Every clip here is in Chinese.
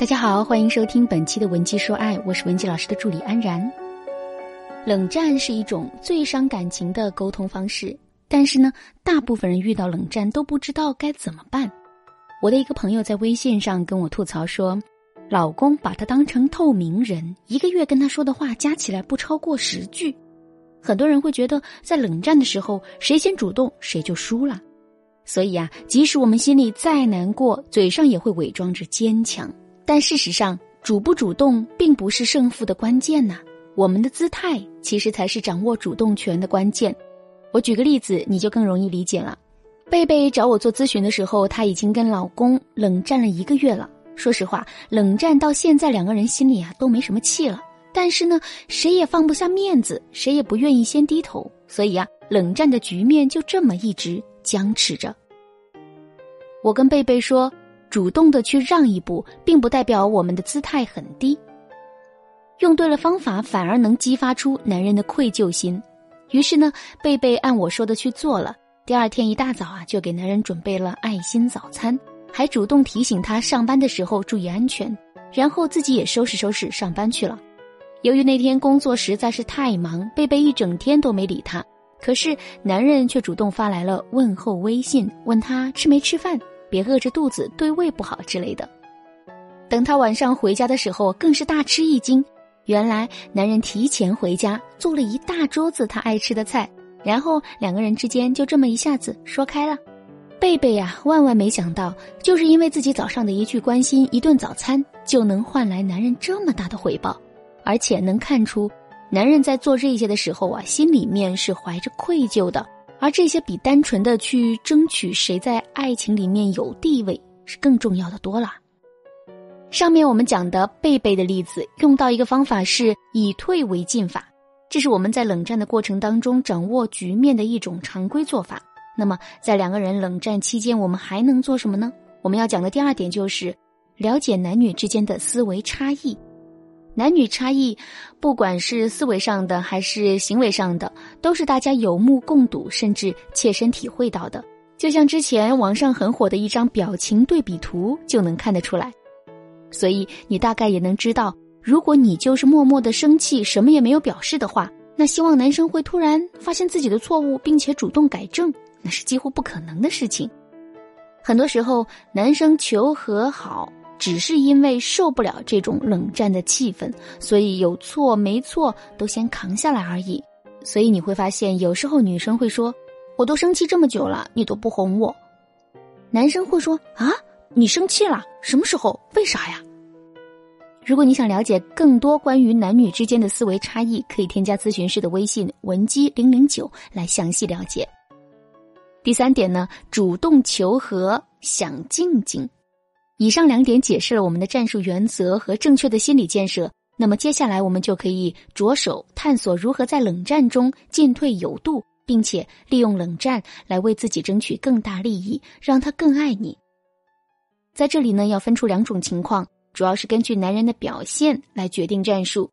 大家好，欢迎收听本期的文姬说爱，我是文姬老师的助理安然。冷战是一种最伤感情的沟通方式，但是呢，大部分人遇到冷战都不知道该怎么办。我的一个朋友在微信上跟我吐槽说，老公把她当成透明人，一个月跟她说的话加起来不超过十句。很多人会觉得，在冷战的时候，谁先主动谁就输了。所以啊，即使我们心里再难过，嘴上也会伪装着坚强。但事实上，主不主动并不是胜负的关键呐，我们的姿态其实才是掌握主动权的关键。我举个例子，你就更容易理解了。贝贝找我做咨询的时候，她已经跟老公冷战了一个月了。说实话，冷战到现在，两个人心里啊都没什么气了。但是呢，谁也放不下面子，谁也不愿意先低头，所以啊，冷战的局面就这么一直僵持着。我跟贝贝说，主动的去让一步，并不代表我们的姿态很低。用对了方法，反而能激发出男人的愧疚心。于是呢，贝贝按我说的去做了。第二天一大早啊，就给男人准备了爱心早餐，还主动提醒他上班的时候注意安全，然后自己也收拾收拾上班去了。由于那天工作实在是太忙，贝贝一整天都没理他。可是男人却主动发来了问候微信，问他吃没吃饭，别饿着肚子对胃不好之类的。等他晚上回家的时候，更是大吃一惊。原来男人提前回家做了一大桌子他爱吃的菜，然后两个人之间就这么一下子说开了。贝贝呀，万万没想到，就是因为自己早上的一句关心，一顿早餐就能换来男人这么大的回报。而且能看出，男人在做这些的时候啊，心里面是怀着愧疚的。而这些比单纯的去争取谁在爱情里面有地位是更重要的多了。上面我们讲的贝贝的例子，用到一个方法是以退为进法，这是我们在冷战的过程当中掌握局面的一种常规做法。那么在两个人冷战期间，我们还能做什么呢？我们要讲的第二点就是了解男女之间的思维差异。男女差异，不管是思维上的还是行为上的，都是大家有目共睹，甚至切身体会到的。就像之前网上很火的一张表情对比图，就能看得出来。所以你大概也能知道，如果你就是默默的生气，什么也没有表示的话，那希望男生会突然发现自己的错误，并且主动改正，那是几乎不可能的事情。很多时候，男生求和好。只是因为受不了这种冷战的气氛，所以有错没错都先扛下来而已。所以你会发现，有时候女生会说：“我都生气这么久了，你都不哄我。”男生会说：“啊，你生气了？什么时候？为啥呀？”如果你想了解更多关于男女之间的思维差异，可以添加咨询师的微信文姬零零九来详细了解。第三点呢，主动求和，想静静。以上两点解释了我们的战术原则和正确的心理建设。那么接下来我们就可以着手探索如何在冷战中进退有度，并且利用冷战来为自己争取更大利益，让他更爱你。在这里呢，要分出两种情况，主要是根据男人的表现来决定战术。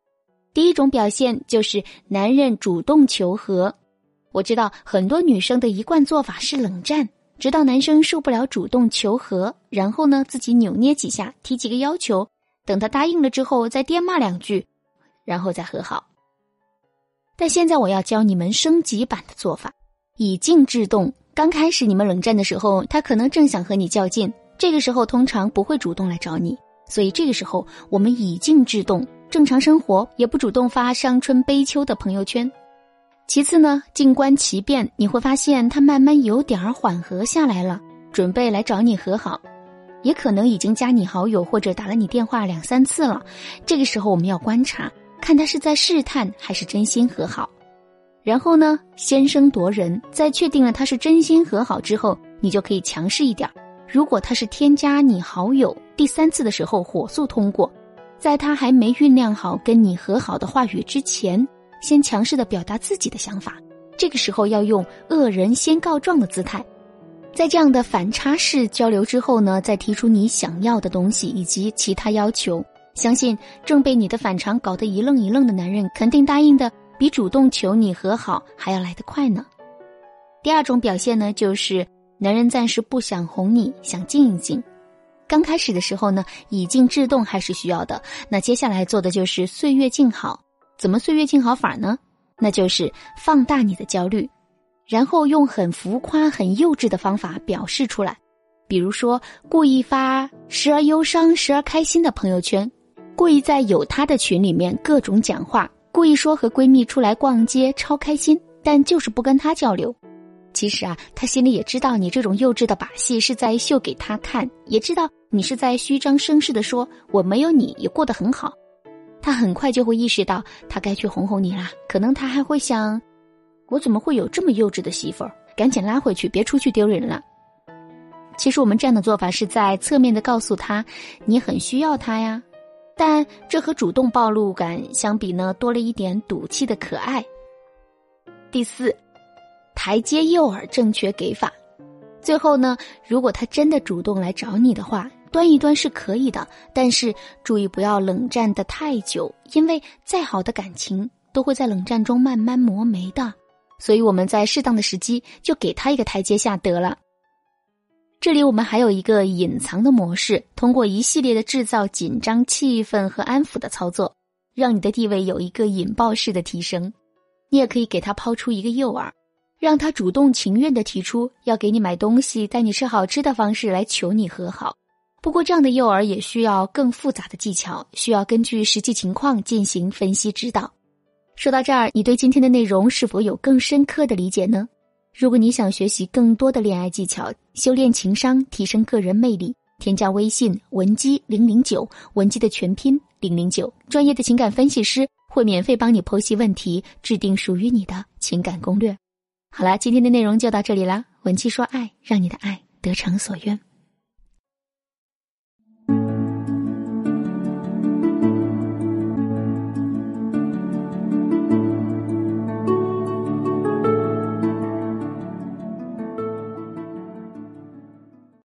第一种表现就是男人主动求和。我知道很多女生的一贯做法是冷战。直到男生受不了主动求和，然后呢自己扭捏几下，提几个要求，等他答应了之后再爹骂两句，然后再和好。但现在我要教你们升级版的做法，以静制动。刚开始你们冷战的时候，他可能正想和你较劲，这个时候通常不会主动来找你，所以这个时候我们以静制动，正常生活，也不主动发伤春悲秋的朋友圈。其次呢，静观其变，你会发现他慢慢有点儿缓和下来了，准备来找你和好，也可能已经加你好友或者打了你电话两三次了。这个时候我们要观察，看他是在试探还是真心和好。然后呢，先声夺人，在确定了他是真心和好之后，你就可以强势一点。如果他是添加你好友，第三次的时候火速通过，在他还没酝酿好跟你和好的话语之前。先强势的表达自己的想法，这个时候要用恶人先告状的姿态，在这样的反差式交流之后呢，再提出你想要的东西以及其他要求，相信正被你的反常搞得一愣一愣的男人肯定答应的比主动求你和好还要来得快呢。第二种表现呢，就是男人暂时不想哄你，想静一静。刚开始的时候呢，以静制动还是需要的。那接下来做的就是岁月静好。怎么岁月静好法呢？那就是放大你的焦虑，然后用很浮夸、很幼稚的方法表示出来。比如说，故意发时而忧伤、时而开心的朋友圈，故意在有他的群里面各种讲话，故意说和闺蜜出来逛街超开心，但就是不跟他交流。其实啊，他心里也知道你这种幼稚的把戏是在秀给他看，也知道你是在虚张声势的说我没有你也过得很好。他很快就会意识到他该去哄哄你啦。可能他还会想，我怎么会有这么幼稚的媳妇儿？赶紧拉回去，别出去丢人了。其实我们这样的做法是在侧面的告诉他，你很需要他呀。但这和主动暴露感相比呢，多了一点赌气的可爱。第四。台阶诱饵正确给法，最后呢，如果他真的主动来找你的话，端一端是可以的，但是注意不要冷战的太久，因为再好的感情都会在冷战中慢慢磨没的。所以我们在适当的时机就给他一个台阶下得了。这里我们还有一个隐藏的模式，通过一系列的制造紧张气氛和安抚的操作，让你的地位有一个引爆式的提升。你也可以给他抛出一个诱饵。让他主动情愿的提出要给你买东西、带你吃好吃的方式来求你和好。不过，这样的诱饵也需要更复杂的技巧，需要根据实际情况进行分析指导。说到这儿，你对今天的内容是否有更深刻的理解呢？如果你想学习更多的恋爱技巧，修炼情商，提升个人魅力，添加微信文姬零零九，文姬的全拼零零九，专业的情感分析师会免费帮你剖析问题，制定属于你的情感攻略。好了，今天的内容就到这里啦。文姬说爱，让你的爱得偿所愿。